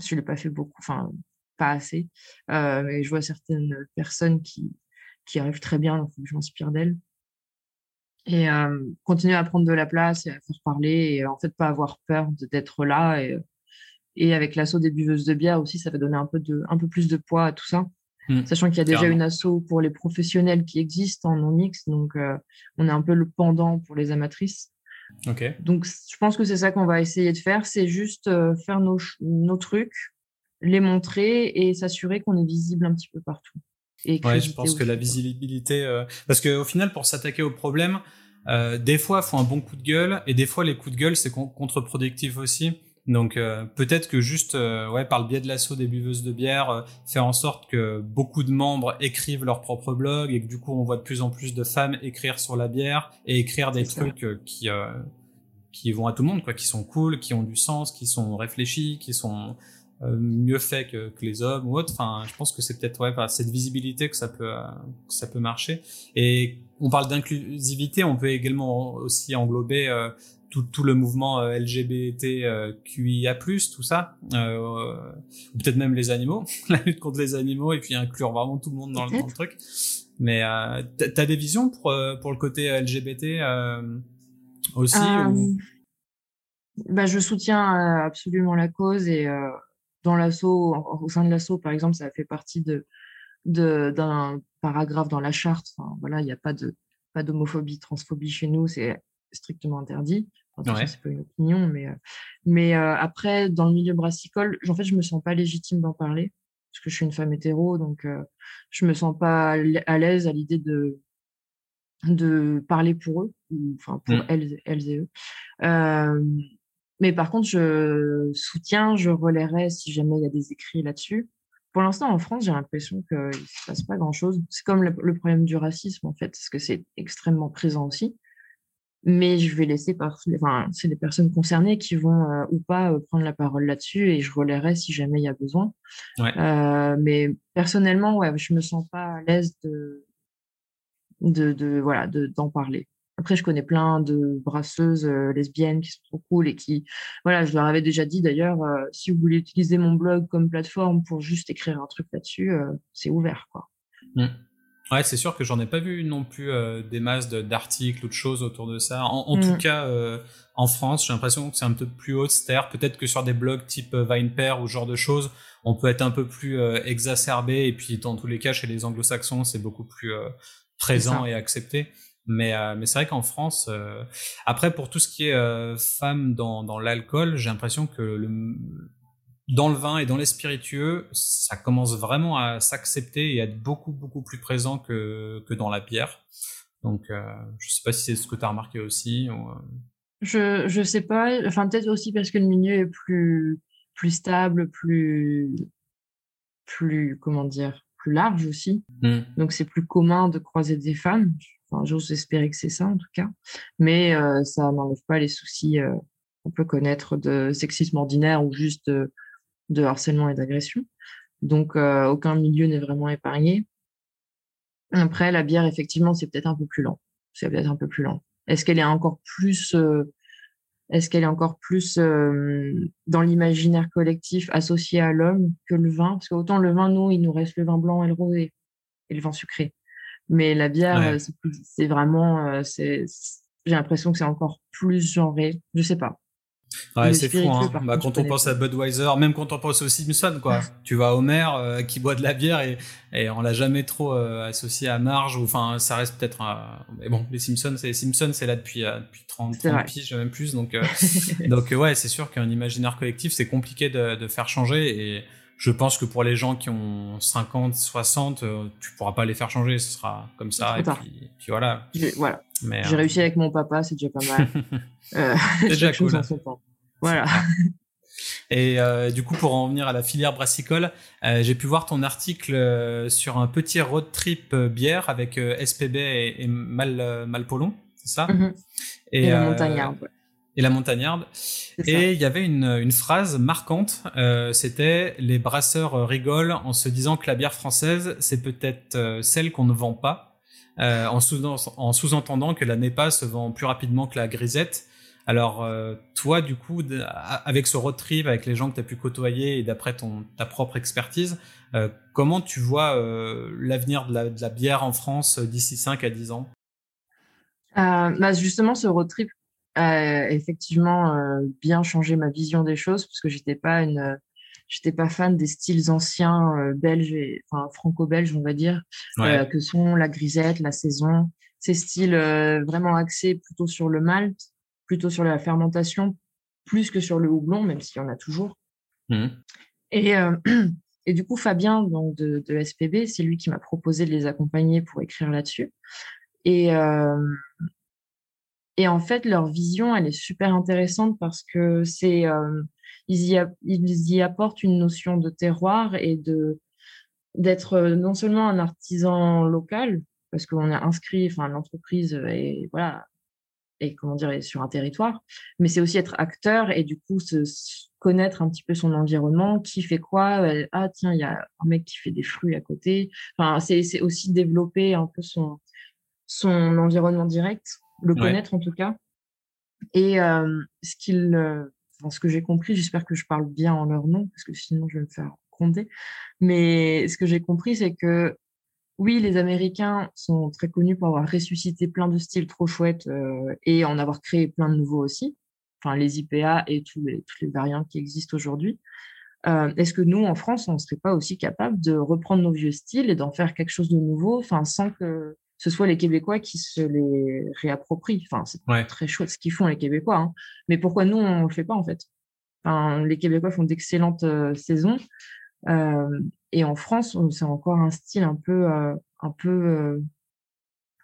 Je l'ai pas fait beaucoup, enfin, pas assez, mais je vois certaines personnes qui qui arrive très bien, donc je m'inspire d'elle. Et euh, continuer à prendre de la place et à faire parler et en fait pas avoir peur d'être là. Et, et avec l'assaut des buveuses de bière aussi, ça va donner un peu, de, un peu plus de poids à tout ça. Mmh. Sachant qu'il y a déjà une asso pour les professionnels qui existent en non-mix, donc euh, on est un peu le pendant pour les amatrices. Okay. Donc je pense que c'est ça qu'on va essayer de faire, c'est juste euh, faire nos, nos trucs, les montrer et s'assurer qu'on est visible un petit peu partout ouais, je pense que la visibilité, euh... parce qu'au final, pour s'attaquer au problème, euh, des fois, il faut un bon coup de gueule, et des fois, les coups de gueule, c'est contre-productif aussi. Donc euh, peut-être que juste euh, ouais par le biais de l'assaut des buveuses de bière euh, faire en sorte que beaucoup de membres écrivent leur propre blog et que du coup on voit de plus en plus de femmes écrire sur la bière et écrire des trucs qui qui vont à tout le monde quoi qui sont cool qui ont du sens qui sont réfléchis qui sont euh, mieux fait que, que, les hommes ou autres. Enfin, je pense que c'est peut-être ouais, cette visibilité que ça peut euh, que ça peut marcher. Et on parle d'inclusivité, on peut également aussi englober euh, tout, tout, le mouvement LGBTQIA+, tout ça, euh, ou peut-être même les animaux, la lutte contre les animaux, et puis inclure vraiment tout le monde dans, le, dans le truc. Mais euh, t'as des visions pour pour le côté LGBT aussi ou... bah, je soutiens absolument la cause et dans l'assaut, au sein de l'assaut, par exemple, ça fait partie de d'un paragraphe dans la charte. Enfin, voilà, il n'y a pas de pas d'homophobie, transphobie chez nous, c'est strictement interdit. Enfin, C'est pas une opinion, mais euh, mais euh, après, dans le milieu brassicole, en fait, je me sens pas légitime d'en parler parce que je suis une femme hétéro, donc euh, je me sens pas à l'aise à l'idée de de parler pour eux, enfin pour mmh. elles, elles et eux. Euh, mais par contre, je soutiens, je relayerai si jamais il y a des écrits là-dessus. Pour l'instant, en France, j'ai l'impression qu'il ne se passe pas grand-chose. C'est comme le, problème du racisme, en fait, parce que c'est extrêmement présent aussi. Mais je vais laisser par, enfin, c'est les personnes concernées qui vont euh, ou pas euh, prendre la parole là-dessus et je relayerai si jamais il y a besoin. Ouais. Euh, mais personnellement, ouais, je me sens pas à l'aise de, de, de voilà, d'en parler. Après, je connais plein de brasseuses euh, lesbiennes qui sont trop cool et qui, voilà, je leur avais déjà dit d'ailleurs, euh, si vous voulez utiliser mon blog comme plateforme pour juste écrire un truc là-dessus, euh, c'est ouvert, quoi. Mmh. Ouais, c'est sûr que j'en ai pas vu non plus des masses d'articles ou de choses autour de ça. En, tout mmh. cas, en France, j'ai l'impression que c'est un peu plus austère. Peut-être que sur des blogs type VinePair ou ce genre de choses, on peut être un peu plus exacerbé. Et puis, dans tous les cas, chez les anglo-saxons, c'est beaucoup plus présent et accepté. Mais, euh, mais c'est vrai qu'en France, euh, après pour tout ce qui est euh, femmes dans, dans l'alcool, j'ai l'impression que le, dans le vin et dans les spiritueux, ça commence vraiment à s'accepter et à être beaucoup beaucoup plus présent que, que dans la bière. Donc je sais pas si c'est ce que tu as remarqué aussi. Ou, je je sais pas, enfin peut-être aussi parce que le milieu est plus plus stable, plus plus comment dire, plus large aussi. Mmh. Donc c'est plus commun de croiser des femmes. J'ose espérer que c'est ça en tout cas. Mais euh, ça n'enlève pas les soucis euh, qu'on peut connaître de sexisme ordinaire ou juste de, harcèlement et d'agression. Donc euh, aucun milieu n'est vraiment épargné. Après, la bière, effectivement, c'est peut-être un peu plus lent. C'est peut-être un peu plus lent. Est-ce qu'elle est encore plus est-ce qu'elle est encore plus dans l'imaginaire collectif associé à l'homme que le vin? Parce qu'autant le vin, nous, il nous reste le vin blanc et le rosé et le vin sucré. Mais la bière, euh, c'est vraiment, euh, j'ai l'impression que c'est encore plus genré. Je sais pas. Ouais, c'est fou. Hein. Bah, quand on pense à Budweiser, même quand on pense aux Simpsons, quoi. tu vas Homer euh, qui boit de la bière et, et on l'a jamais trop associé à Marge. Enfin, ça reste peut-être. Mais bon, les Simpsons, c'est les Simpsons, c'est là depuis depuis 30, 30 piges, même plus. Donc donc ouais, c'est sûr qu'un imaginaire collectif, c'est compliqué de, de faire changer et je pense que pour les gens qui ont 50, 60, euh, tu pourras pas les faire changer, ce sera comme ça. Et puis, voilà. Voilà. J'ai réussi avec mon papa, c'est déjà pas mal. c'est déjà cool. Voilà. Et euh, du coup, pour en venir à la filière brassicole, euh, j'ai pu voir ton article euh, sur un petit road trip bière avec SPB et, Mal, Malpolon, c'est ça? Mhm. et, la montagnarde. Et la montagnarde. Et il y avait une, une phrase marquante, c'était les brasseurs rigolent en se disant que la bière française, c'est peut-être celle qu'on ne vend pas, en sous-entendant que la NEPA se vend plus rapidement que la grisette alors, euh, toi, du coup, avec ce road trip, avec les gens que tu as pu côtoyer et d'après ta propre expertise, euh, comment tu vois euh, l'avenir de la, bière en France d'ici 5 à 10 ans? Bah Justement, ce road trip a effectivement bien changé ma vision des choses parce que j'étais pas une j'étais pas fan des styles anciens belges et enfin franco-belges on va dire que sont la grisette la saison ces styles vraiment axés plutôt sur le malt plutôt sur la fermentation plus que sur le houblon, même s'il y en a toujours. Mmh. Et, euh, et, du coup, Fabien donc de, SPB, c'est lui qui m'a proposé de les accompagner pour écrire là-dessus. Et, euh, et en fait, leur vision, elle est super intéressante parce que c'est euh, ils, y ils y apportent une notion de terroir et de d'être non seulement un artisan local, parce qu'on est inscrit, enfin l'entreprise est voilà et comment dire sur un territoire, mais c'est aussi être acteur et du coup connaître un petit peu son environnement, qui fait quoi, euh, ah tiens il y a un mec qui fait des fruits à côté. Enfin c'est aussi développer un peu son son environnement direct, le connaître en tout cas. Et euh, ce qu'il, euh, ce que j'ai compris, j'espère que je parle bien en leur nom parce que sinon je vais me faire gronder. Mais ce que j'ai compris c'est que oui, les Américains sont très connus pour avoir ressuscité plein de styles trop chouettes euh, et en avoir créé plein de nouveaux aussi. Enfin, les IPA et tous les, toutes les variantes qui existent aujourd'hui. Euh, est-ce que nous, en France, on ne serait pas aussi capable de reprendre nos vieux styles et d'en faire quelque chose de nouveau, enfin, sans que ce soit les Québécois qui se les réapproprient Enfin, c'est très chouette ce qu'ils font, les Québécois. Hein. Mais pourquoi nous, on ne le fait pas, en fait? Enfin, Les Québécois font d'excellentes euh, saisons. Euh, et en France, c'est encore un style un peu, euh, un peu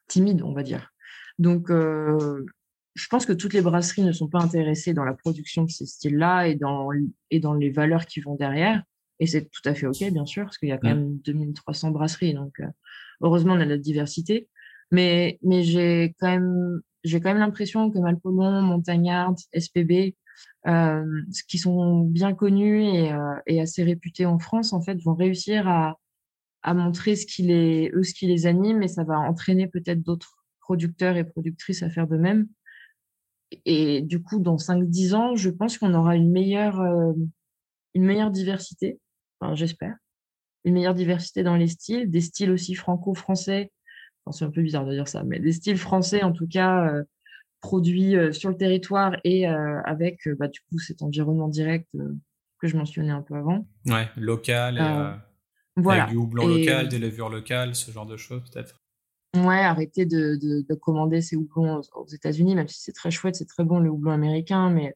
timide, on va dire. Donc, je pense que toutes les brasseries ne sont pas intéressées dans la production de ces styles-là et dans, et dans les valeurs qui vont derrière. Et c'est tout à fait OK, bien sûr, parce qu'il y a quand même 2300 brasseries. Donc, heureusement, on a la diversité. Mais, mais j'ai quand même, j'ai quand même l'impression que Malpolon, Montagnard, SPB euh, qui sont bien connus et, euh, et, assez réputés en France, en fait, vont réussir à, à montrer ce qui les, eux, ce qui les anime et ça va entraîner peut-être d'autres producteurs et productrices à faire de même. Et du coup, dans 5-10 ans, je pense qu'on aura une meilleure, euh, une meilleure diversité, enfin, j'espère, une meilleure diversité dans les styles, des styles aussi franco-français. Enfin, c'est un peu bizarre de dire ça, mais des styles français en tout cas euh, produits euh, sur le territoire et euh, avec bah, du coup cet environnement direct que je mentionnais un peu avant. Ouais, local, et, voilà. du houblon local, des levures locales, ce genre de choses peut-être. Ouais, arrêter de, de, commander ces houblons aux, États-Unis, même si c'est très chouette, c'est très bon le houblon américain, mais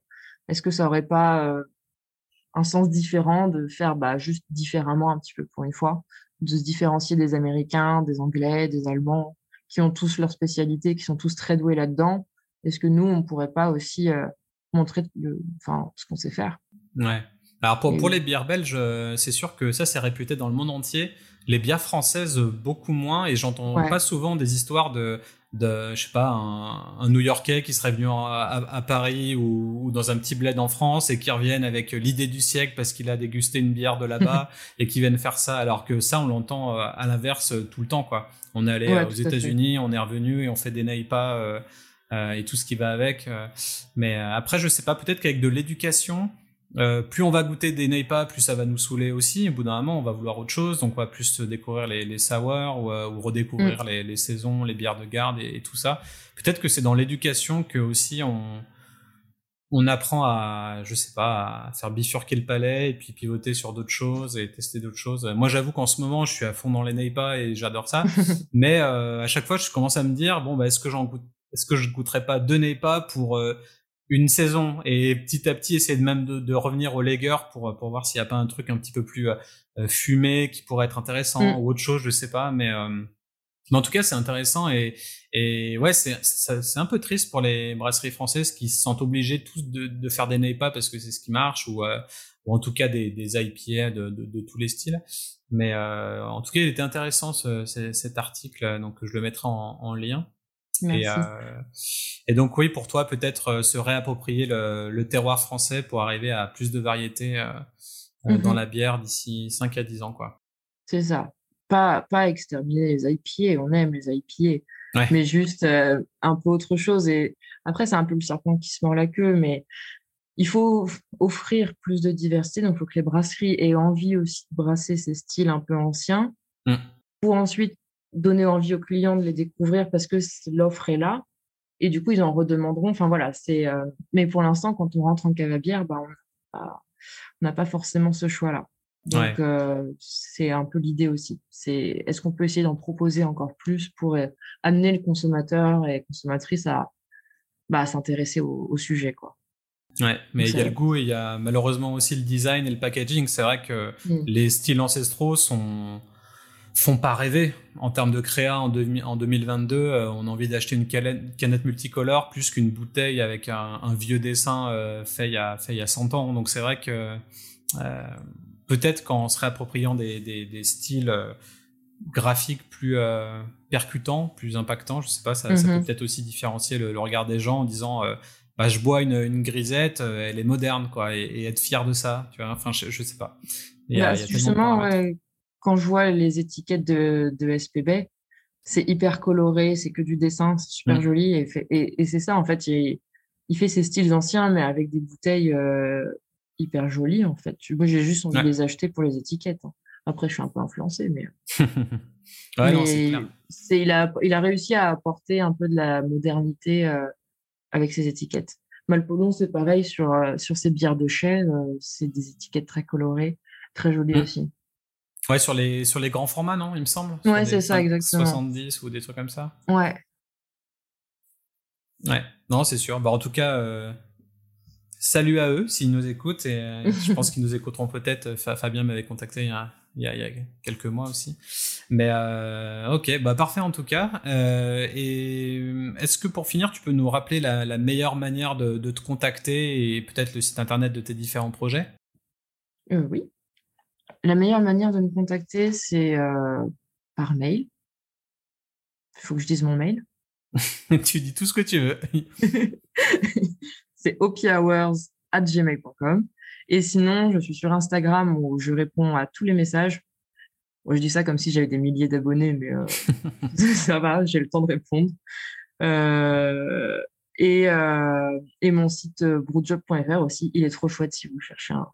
est-ce que ça aurait pas un sens différent de faire bah, juste différemment un petit peu pour une fois, de se différencier des Américains, des Anglais, des Allemands, qui ont tous leur spécialité, qui sont tous très doués là-dedans, est-ce que nous, on ne pourrait pas aussi euh, montrer enfin, ce qu'on sait faire? Ouais. Alors pour, pour les bières belges, euh, c'est sûr que ça c'est réputé dans le monde entier. Les bières françaises beaucoup moins et j'entends pas souvent des histoires de, de je sais pas un, New-Yorkais qui serait venu à, Paris ou, dans un petit bled en France et qui reviennent avec l'idée du siècle parce qu'il a dégusté une bière de là-bas et qui viennent faire ça alors que ça on l'entend euh, à l'inverse tout le temps quoi. On est allé aux États-Unis, on est revenu et on fait des naipas euh, et tout ce qui va avec. Euh. mais euh, après, je sais pas, peut-être qu'avec de l'éducation, plus on va goûter des NEIPA, plus ça va nous saouler aussi. Au bout d'un moment, on va vouloir autre chose, donc on va plus découvrir les, les sour ou, redécouvrir mm. les, saisons, les bières de garde et, tout ça. Peut-être que c'est dans l'éducation que aussi on on apprend à, je sais pas, à faire bifurquer le palais et puis pivoter sur d'autres choses et tester d'autres choses. Moi, j'avoue qu'en ce moment, je suis à fond dans les NEIPA et j'adore ça. mais à chaque fois, je commence à me dire, bon, bah, est-ce que j'en goûte est-ce que je goûterais pas deux pas pour euh, une saison et petit à petit essayer de même de, revenir au Lager pour pour voir s'il n'y a pas un truc un petit peu plus fumé qui pourrait être intéressant mm. ou autre chose, je sais pas, mais mais en tout cas, c'est intéressant et, et ouais, c'est, c'est un peu triste pour les brasseries françaises qui se sentent obligées tous de, de faire des NEIPA parce que c'est ce qui marche ou, euh, ou en tout cas des, des IPA de, de, de tous les styles. Mais euh, en tout cas, il était intéressant ce, cet article, donc je le mettrai en, en lien. Merci. Et, euh, et, donc oui, pour toi, peut-être euh, se réapproprier le, le, terroir français pour arriver à plus de variétés euh, mm-hmm. dans la bière d'ici 5 à 10 ans, quoi. C'est ça pas, pas exterminer les IPA, on aime les IPA, mais juste euh, un peu autre chose. Et après, c'est un peu le serpent qui se mord la queue, mais il faut offrir plus de diversité. Donc, il faut que les brasseries aient envie aussi de brasser ces styles un peu anciens mm. pour ensuite donner envie aux clients de les découvrir parce que l'offre est là. Et du coup, ils en redemanderont. Enfin, voilà, c'est. Euh, mais pour l'instant, quand on rentre en cave à bière, bah, on n'a pas forcément ce choix-là. Donc, euh, c'est un peu l'idée aussi. C'est est-ce qu'on peut essayer d'en proposer encore plus pour euh, amener le consommateur et consommatrice à bah, s'intéresser au, sujet, quoi. Ouais, mais il y a le goût et il y a malheureusement aussi le design et le packaging. C'est vrai que mmh. les styles ancestraux sont font pas rêver en termes de créa en, en 2022. Euh, on a envie d'acheter une canette, multicolore plus qu'une bouteille avec un, vieux dessin fait il y a fait il y a 100 ans. Donc c'est vrai que peut-être qu'en se réappropriant des, des, des styles euh, graphiques plus euh, percutants, plus impactants, je sais pas, ça, ça peut mhm. peut-être aussi différencier le, regard des gens en disant euh, bah, je bois une, une grisette, elle est moderne, quoi, et, être fier de ça, tu vois, enfin, je, je sais pas. Bah, justement, quand je vois les étiquettes de, de SPB, c'est hyper coloré, c'est que du dessin, c'est super mm. joli, et, et, et c'est ça, en fait, il, il, fait ses styles anciens, mais avec des bouteilles hyper jolies en fait. Moi j'ai juste envie de les acheter pour les étiquettes. Hein. Après je suis un peu influencé mais, c'est il a il a réussi à apporter un peu de la modernité euh, avec ses étiquettes. Malpolon c'est pareil sur euh, sur ses bières de chêne, euh, c'est des étiquettes très colorées, très jolies mmh. aussi. Ouais, sur les sur les grands formats non, il me semble? Ouais, c'est ça exactement. 70 ou des trucs comme ça? Ouais. Ouais, non, c'est sûr. Bah, en tout cas, Salut à eux s'ils nous écoutent et euh, je pense qu'ils nous écouteront peut-être. Fabien m'avait contacté il y, a, il, y a, quelques mois aussi. Mais euh, ok, bah parfait en tout cas. Euh, et est-ce que pour finir, tu peux nous rappeler la, meilleure manière de, te contacter et peut-être le site internet de tes différents projets? Oui. La meilleure manière de me contacter, c'est par mail. Il faut que je dise mon mail. tu dis tout ce que tu veux. c'est opihours.gmail.com. Et sinon, je suis sur Instagram où je réponds à tous les messages. je dis ça comme si j'avais des milliers d'abonnés, mais euh, ça va, j'ai le temps de répondre. Euh, et, euh, et, mon site brewjob.fr aussi, il est trop chouette si vous cherchez un,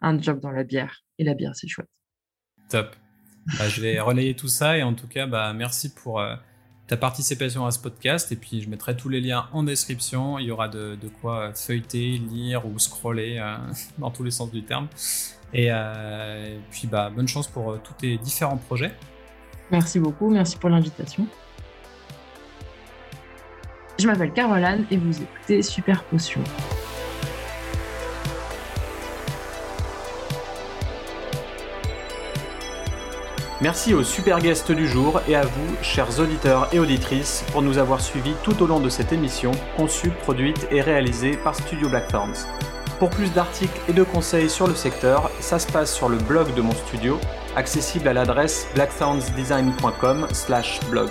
un job dans la bière. Et la bière, c'est chouette. Top. Bah, je vais relayer tout ça et en tout cas, bah, merci pour ta participation à ce podcast. Et puis, je mettrai tous les liens en description. Il y aura de, quoi feuilleter, lire ou scroller euh, dans tous les sens du terme. Et, euh, puis, bah, bonne chance pour euh, tous tes différents projets. Merci beaucoup. Merci pour l'invitation. Je m'appelle Caroline et vous écoutez Super Potion. Merci aux super guests du jour et à vous, chers auditeurs et auditrices, pour nous avoir suivis tout au long de cette émission, conçue, produite et réalisée par Studio Blackthorns. Pour plus d'articles et de conseils sur le secteur, ça se passe sur le blog de mon studio, accessible à l'adresse blackthornsdesign.com/blog.